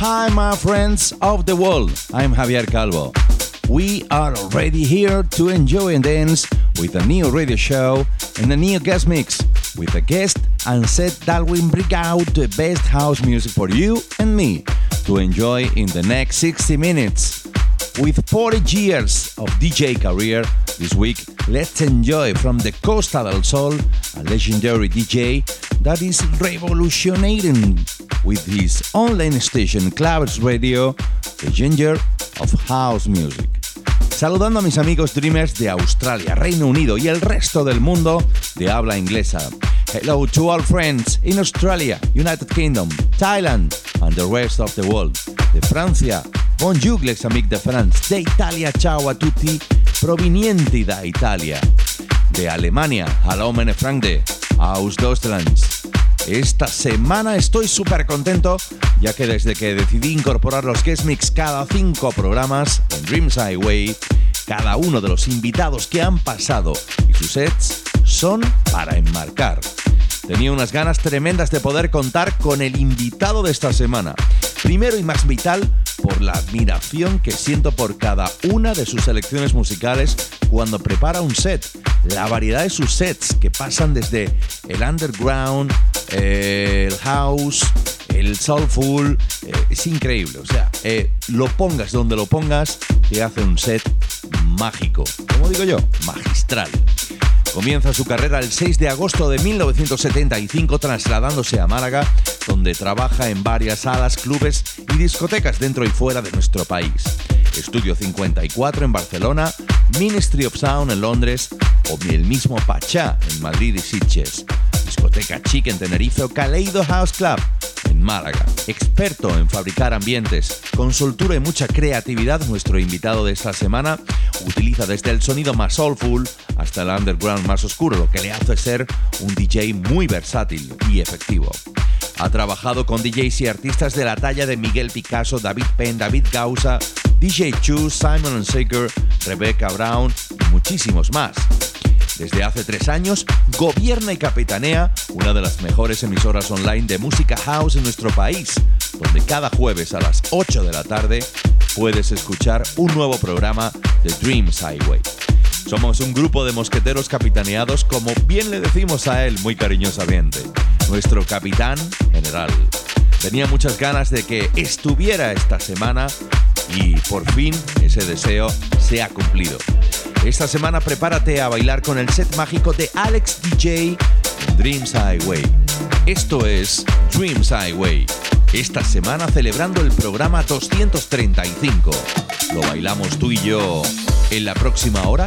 Hi, my friends of the world. I'm Javier Calvo. We are already here to enjoy and dance with a new radio show and a new guest mix with a guest and set that will bring out the best house music for you and me to enjoy in the next 60 minutes. With 40 years of DJ career this week, let's enjoy from the Costa del Sol, a legendary DJ that is revolutionating with his online station Clavers Radio, the ginger of house music. Saludando a mis amigos Dreamers de Australia, Reino Unido y el resto del mundo de habla inglesa. Hello to all friends in Australia, United Kingdom, Thailand and the rest of the world. De Francia, bonjour les amis de France. De Italia, ciao a tutti, provenienti da Italia. De Alemania, hallo meine Freunde, aus Deutschland. Esta semana estoy súper contento, ya que desde que decidí incorporar los guest mix cada cinco programas en Dreams Highway, cada uno de los invitados que han pasado y sus sets son para enmarcar. Tenía unas ganas tremendas de poder contar con el invitado de esta semana. Primero y más vital por la admiración que siento por cada una de sus selecciones musicales cuando prepara un set. La variedad de sus sets que pasan desde el underground, el house, el soulful, eh, es increíble. O sea, eh, lo pongas donde lo pongas, te hace un set mágico. Como digo yo, magistral. Comienza su carrera el 6 de agosto de 1975 trasladándose a Málaga, donde trabaja en varias salas, clubes y discotecas dentro y fuera de nuestro país. Estudio 54 en Barcelona, Ministry of Sound en Londres o el mismo Pachá en Madrid y Sitges. Discoteca Chic en Tenerife o Kaleido House Club en Málaga. Experto en fabricar ambientes, con soltura y mucha creatividad, nuestro invitado de esta semana utiliza desde el sonido más soulful hasta el underground más oscuro, lo que le hace ser un DJ muy versátil y efectivo. Ha trabajado con DJs y artistas de la talla de Miguel Picasso, David Penn, David Gausa, DJ Chu, Simon Saker, Rebecca Brown y muchísimos más. Desde hace tres años, gobierna y capitanea una de las mejores emisoras online de música house en nuestro país, donde cada jueves a las 8 de la tarde puedes escuchar un nuevo programa de Dreams Highway. Somos un grupo de mosqueteros capitaneados, como bien le decimos a él muy cariñosamente, nuestro capitán general. Tenía muchas ganas de que estuviera esta semana y por fin ese deseo se ha cumplido. Esta semana prepárate a bailar con el set mágico de Alex DJ Dreams Highway. Esto es Dreams Highway. Esta semana celebrando el programa 235. ¿Lo bailamos tú y yo en la próxima hora?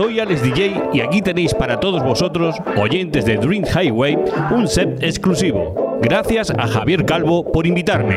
Soy Alex DJ y aquí tenéis para todos vosotros, oyentes de Dream Highway, un set exclusivo. Gracias a Javier Calvo por invitarme.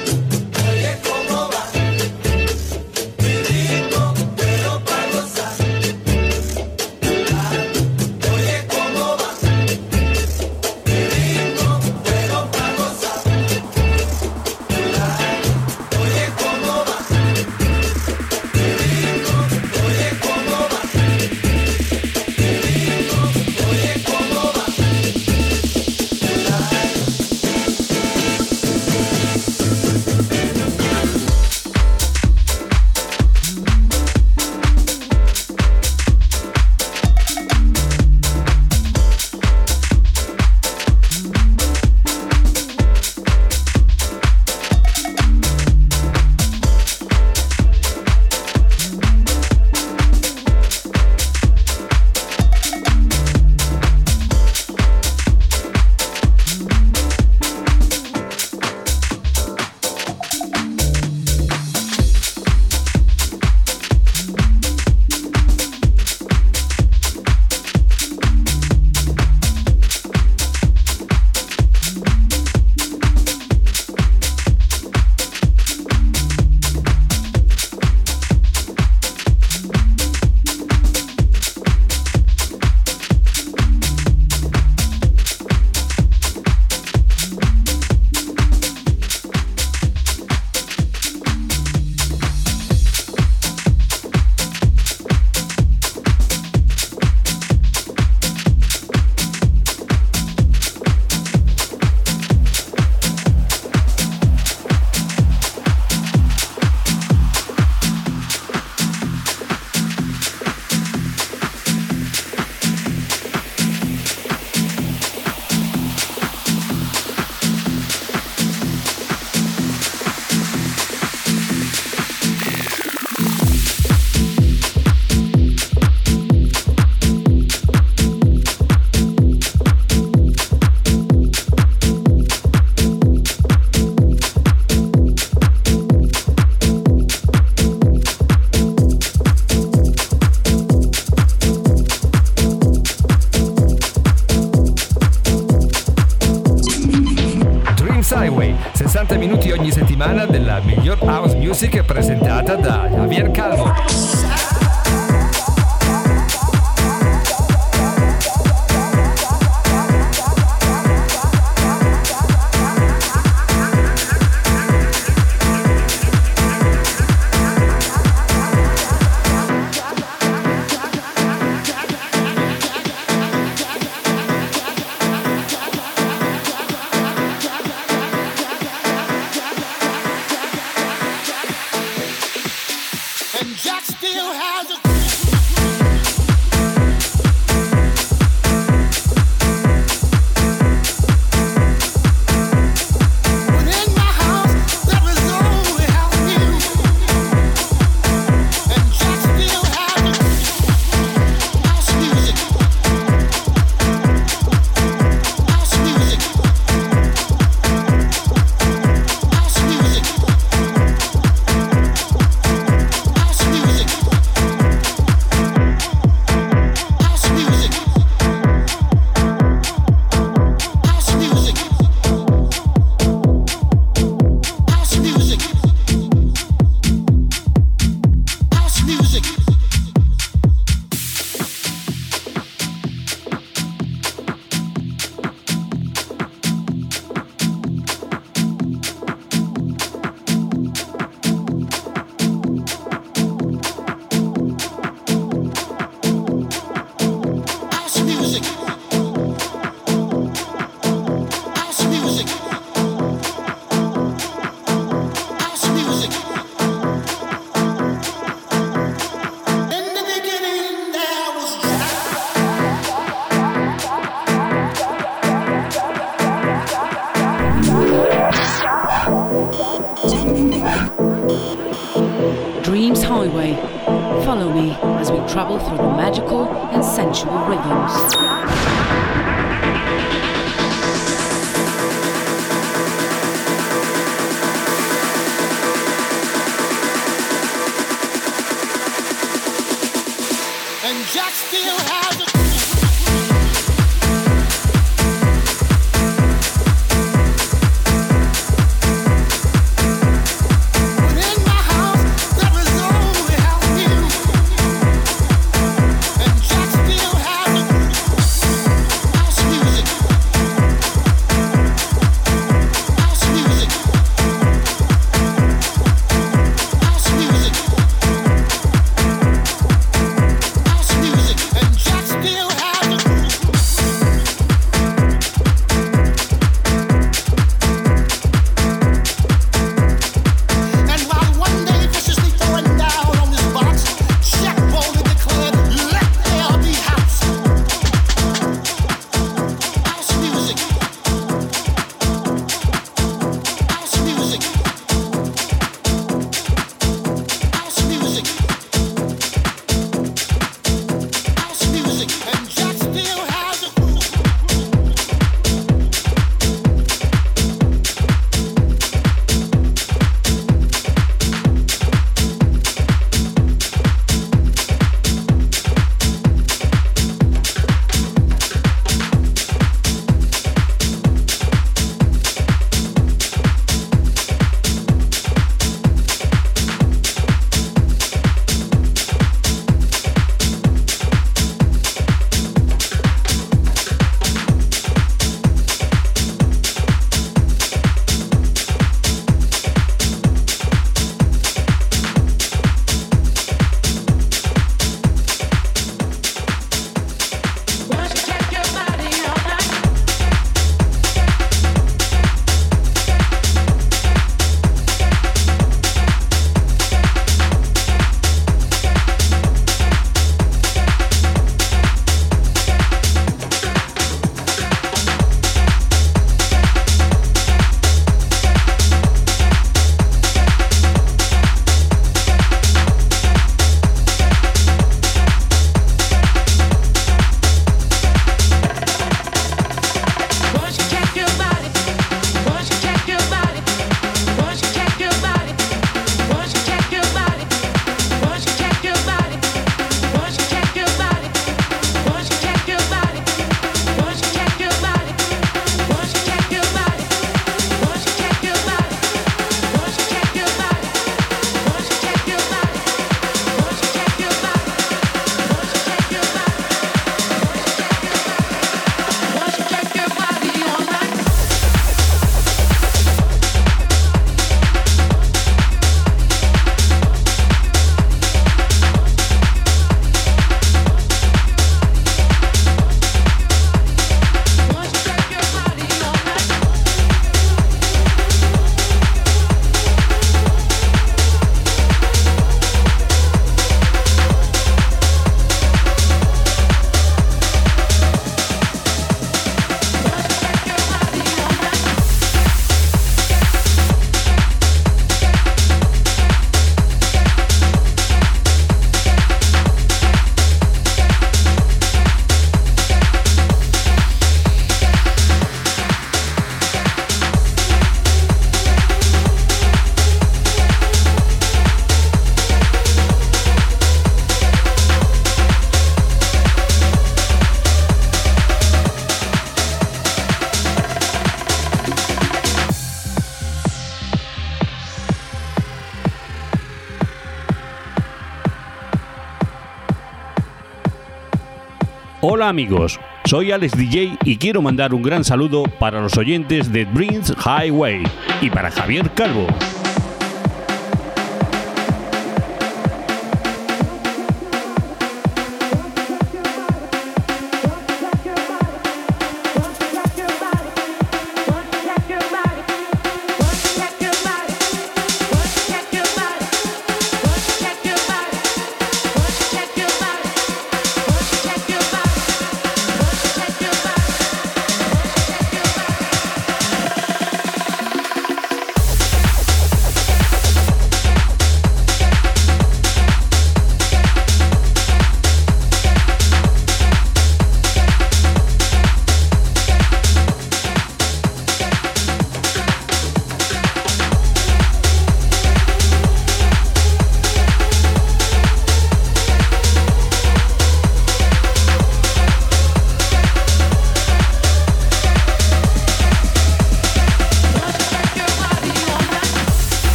Amigos, soy Alex DJ y quiero mandar un gran saludo para los oyentes de Dreams Highway y para Javier Calvo.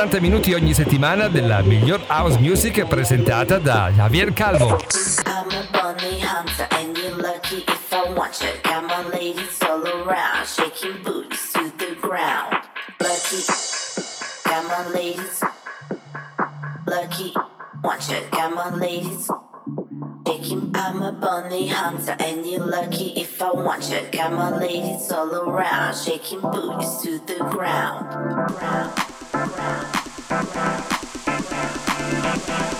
60 minuti ogni settimana della miglior house music presentata da Javier Calvo. Taking I'm a bunny hunter and you're lucky if I want you. Got my ladies all around, shaking booties to the ground. ground. Thank you.